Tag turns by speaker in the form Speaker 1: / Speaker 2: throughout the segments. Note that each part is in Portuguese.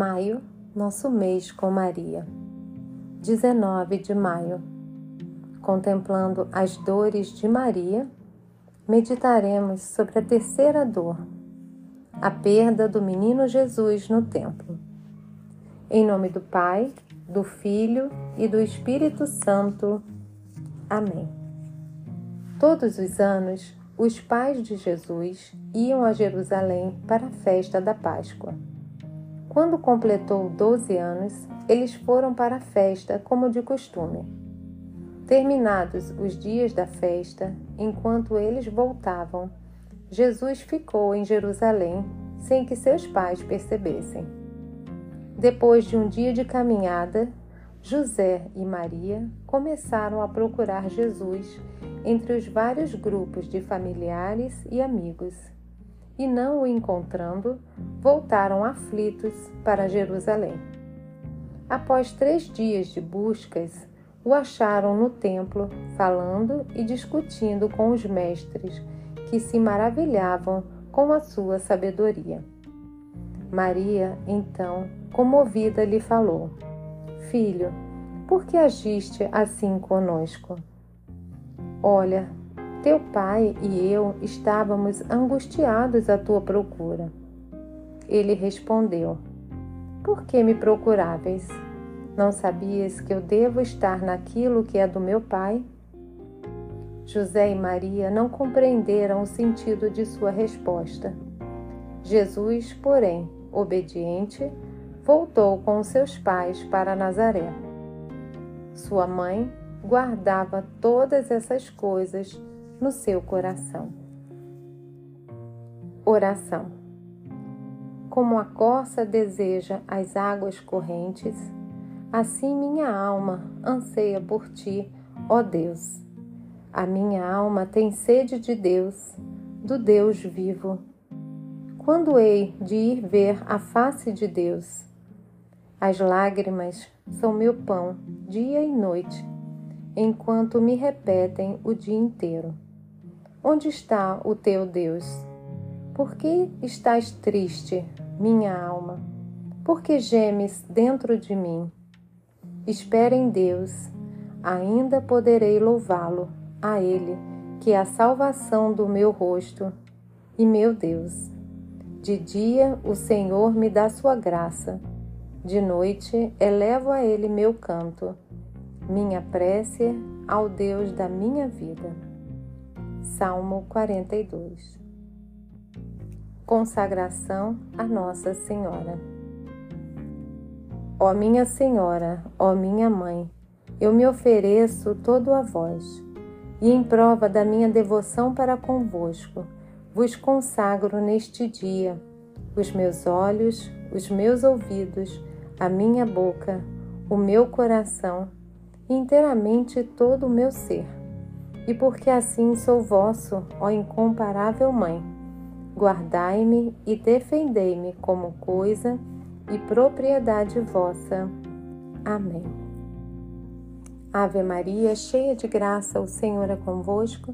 Speaker 1: Maio, nosso mês com Maria. 19 de maio. Contemplando as dores de Maria, meditaremos sobre a terceira dor, a perda do menino Jesus no templo. Em nome do Pai, do Filho e do Espírito Santo. Amém. Todos os anos, os pais de Jesus iam a Jerusalém para a festa da Páscoa. Quando completou 12 anos, eles foram para a festa como de costume. Terminados os dias da festa, enquanto eles voltavam, Jesus ficou em Jerusalém sem que seus pais percebessem. Depois de um dia de caminhada, José e Maria começaram a procurar Jesus entre os vários grupos de familiares e amigos e não o encontrando, voltaram aflitos para Jerusalém. Após três dias de buscas, o acharam no templo, falando e discutindo com os mestres, que se maravilhavam com a sua sabedoria. Maria, então, comovida, lhe falou: Filho, por que agiste assim conosco? Olha, teu pai e eu estávamos angustiados à tua procura. Ele respondeu: Por que me procuráveis? Não sabias que eu devo estar naquilo que é do meu pai? José e Maria não compreenderam o sentido de sua resposta. Jesus, porém, obediente, voltou com seus pais para Nazaré. Sua mãe guardava todas essas coisas no seu coração. Oração. Como a corça deseja as águas correntes, assim minha alma anseia por ti, ó Deus. A minha alma tem sede de Deus, do Deus vivo. Quando hei de ir ver a face de Deus? As lágrimas são meu pão, dia e noite, enquanto me repetem o dia inteiro. Onde está o teu Deus? Por que estás triste, minha alma? Por que gemes dentro de mim? Espera em Deus, ainda poderei louvá-lo, a Ele, que é a salvação do meu rosto e meu Deus. De dia o Senhor me dá sua graça, de noite elevo a Ele meu canto, minha prece ao Deus da minha vida. Salmo 42 Consagração a Nossa Senhora. Ó minha Senhora, ó minha Mãe, eu me ofereço todo a vós, e em prova da minha devoção para convosco, vos consagro neste dia os meus olhos, os meus ouvidos, a minha boca, o meu coração, inteiramente todo o meu ser e porque assim sou vosso, ó incomparável Mãe. Guardai-me e defendei-me como coisa e propriedade vossa. Amém. Ave Maria, cheia de graça, o Senhor é convosco.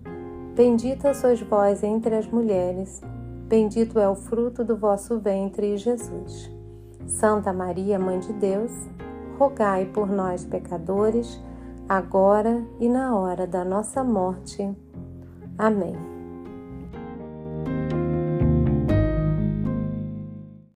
Speaker 1: Bendita sois vós entre as mulheres, bendito é o fruto do vosso ventre, Jesus. Santa Maria, Mãe de Deus, rogai por nós, pecadores, agora e na hora da nossa morte. Amém.